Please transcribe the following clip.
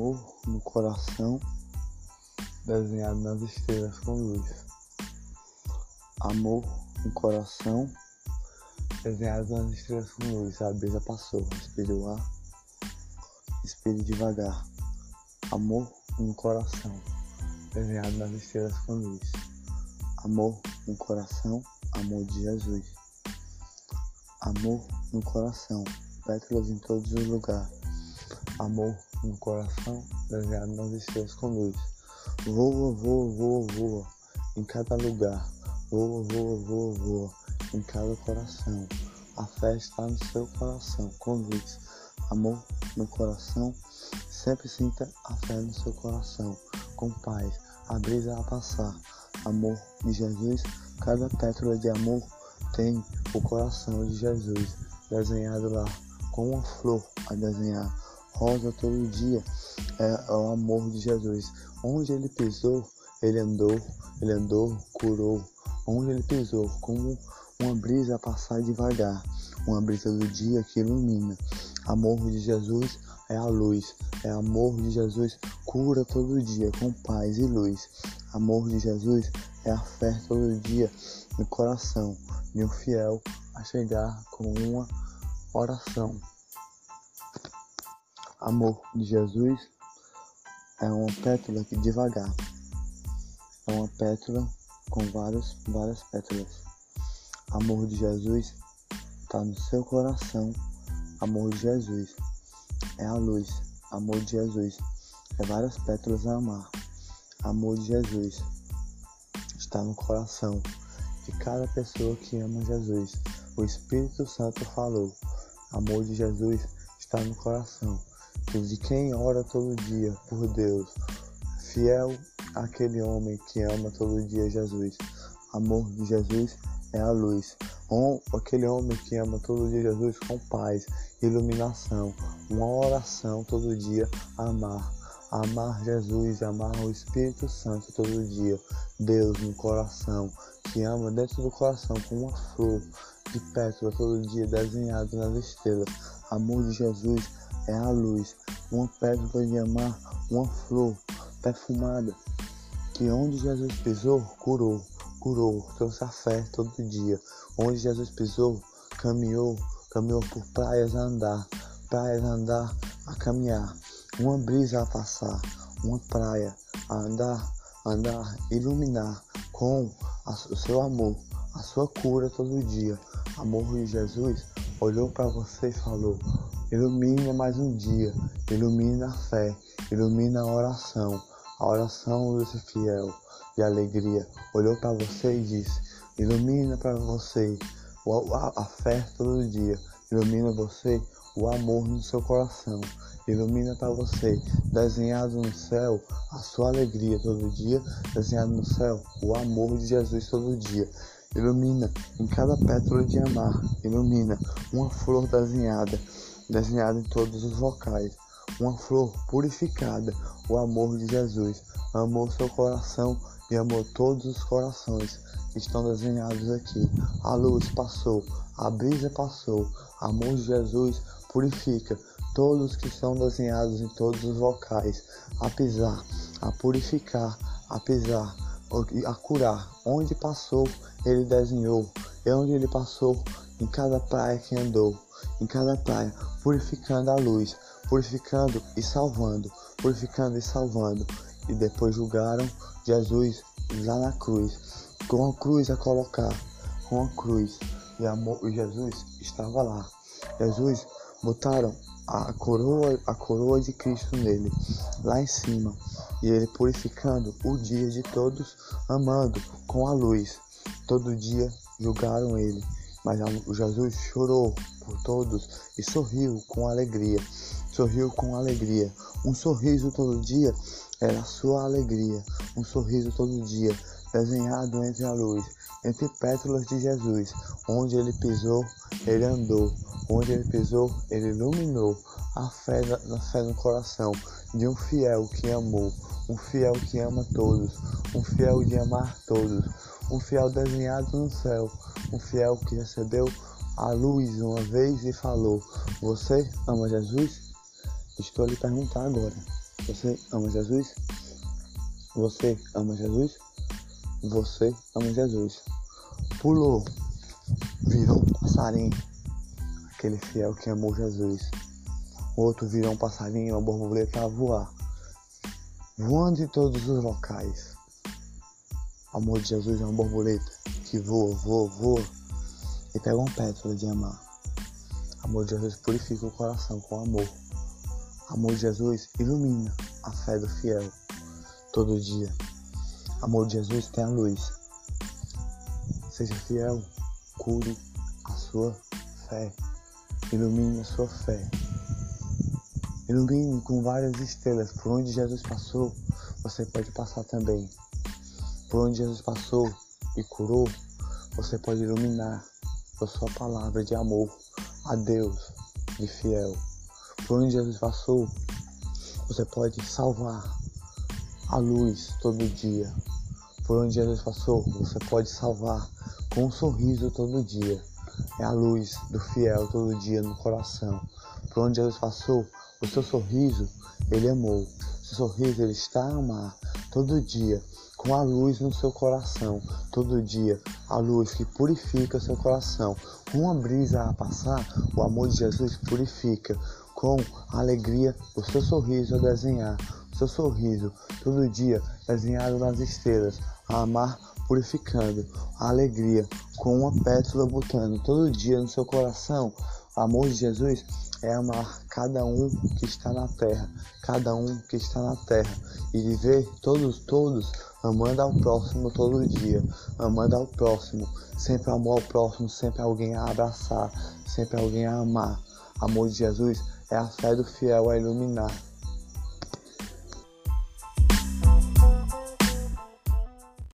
Amor no coração, desenhado nas estrelas com luz. Amor no coração, desenhado nas estrelas com luz. A brisa passou, respire o ar, respire devagar. Amor no coração, desenhado nas estrelas com luz. Amor no coração, amor de Jesus. Amor no coração, pétalas em todos os lugares. Amor no coração, desenhado nas estrelas com luz. Voa, voa, voa, voa, em cada lugar. Voa, voa, voa, voa, em cada coração. A fé está no seu coração, com luz. Amor no coração, sempre sinta a fé no seu coração, com paz. A brisa a passar. Amor de Jesus, cada pétala de amor tem o coração de Jesus desenhado lá, com uma flor a desenhar rosa todo dia é o amor de Jesus. Onde ele pisou, ele andou, ele andou, curou. Onde ele pisou, como uma brisa passar devagar, uma brisa do dia que ilumina. Amor de Jesus é a luz, é amor de Jesus, cura todo dia com paz e luz. Amor de Jesus é a fé todo dia no coração de um fiel a chegar com uma oração. Amor de Jesus é uma pétala que devagar. É uma pétala com várias, várias pétalas. Amor de Jesus está no seu coração. Amor de Jesus é a luz. Amor de Jesus é várias pétalas a amar. Amor de Jesus está no coração de cada pessoa que ama Jesus. O Espírito Santo falou. Amor de Jesus está no coração de quem ora todo dia por Deus, fiel àquele homem que ama todo dia Jesus. Amor de Jesus é a luz. Um, aquele homem que ama todo dia Jesus com paz, iluminação, uma oração todo dia, amar. Amar Jesus, amar o Espírito Santo todo dia. Deus no coração, que ama dentro do coração com uma flor de pétala todo dia desenhado nas estrelas. Amor de Jesus é a luz, uma pétala de amar, uma flor perfumada, que onde Jesus pisou, curou, curou, trouxe a fé todo dia. Onde Jesus pisou, caminhou, caminhou por praias a andar, praias a andar, a caminhar, uma brisa a passar, uma praia a andar, andar, iluminar com a, o seu amor, a sua cura todo dia. Amor de Jesus olhou para você e falou: Ilumina mais um dia, ilumina a fé, ilumina a oração, a oração desse fiel de alegria. Olhou para você e disse: Ilumina para você a, a fé todo dia, ilumina você o amor no seu coração, ilumina para você, desenhado no céu, a sua alegria todo dia, desenhado no céu, o amor de Jesus todo dia. Ilumina em cada pétala de amar, ilumina uma flor desenhada, desenhada em todos os vocais, uma flor purificada, o amor de Jesus. Amou seu coração e amou todos os corações que estão desenhados aqui. A luz passou, a brisa passou, amor de Jesus purifica todos que são desenhados em todos os vocais, a pisar, a purificar, a pisar, a curar. Onde passou, ele desenhou, e onde ele passou, em cada praia que andou, em cada praia, purificando a luz, purificando e salvando, purificando e salvando. E depois julgaram Jesus lá na cruz, com a cruz a colocar, com a cruz. E, amor, Jesus estava lá. Jesus botaram a coroa, a coroa de Cristo nele, lá em cima, e ele purificando o dia de todos, amando com a luz. Todo dia julgaram ele, mas Jesus chorou por todos e sorriu com alegria. Sorriu com alegria. Um sorriso todo dia era sua alegria. Um sorriso todo dia, desenhado entre a luz, entre pétalas de Jesus. Onde ele pisou, ele andou. Onde ele pisou, ele iluminou a fé, na fé no coração de um fiel que amou, um fiel que ama todos, um fiel de amar todos, um fiel desenhado no céu, um fiel que recebeu a luz uma vez e falou: Você ama Jesus? Estou lhe perguntar agora. Você ama Jesus? Você ama Jesus? Você ama Jesus. Pulou, virou um passarinho, aquele fiel que amou Jesus. Outro virou um passarinho, uma borboleta a voar, voando em todos os locais. Amor de Jesus é uma borboleta que voa, voa, voa e pega uma pétala de amar. Amor de Jesus purifica o coração com amor. Amor de Jesus ilumina a fé do fiel todo dia. Amor de Jesus tem a luz. Seja fiel, cure a sua fé. Ilumine a sua fé. Ilumine com várias estrelas. Por onde Jesus passou, você pode passar também. Por onde Jesus passou e curou, você pode iluminar com a sua palavra de amor a Deus de fiel. Por onde Jesus passou, você pode salvar a luz todo dia. Por onde Jesus passou, você pode salvar com um sorriso todo dia. É a luz do fiel todo dia no coração. Por onde Jesus passou, o seu sorriso, ele amou. O seu sorriso, ele está a amar todo dia. Com a luz no seu coração, todo dia, a luz que purifica seu coração. Uma brisa a passar, o amor de Jesus purifica. Com alegria, o seu sorriso a desenhar seu sorriso, todo dia desenhado nas estrelas, a amar purificando, a alegria com uma pétala botando todo dia no seu coração. O amor de Jesus é amar cada um que está na terra, cada um que está na terra e viver todos, todos amando ao próximo todo dia, amando ao próximo, sempre amor ao próximo, sempre alguém a abraçar, sempre alguém a amar. Amor de Jesus é a fé do fiel a iluminar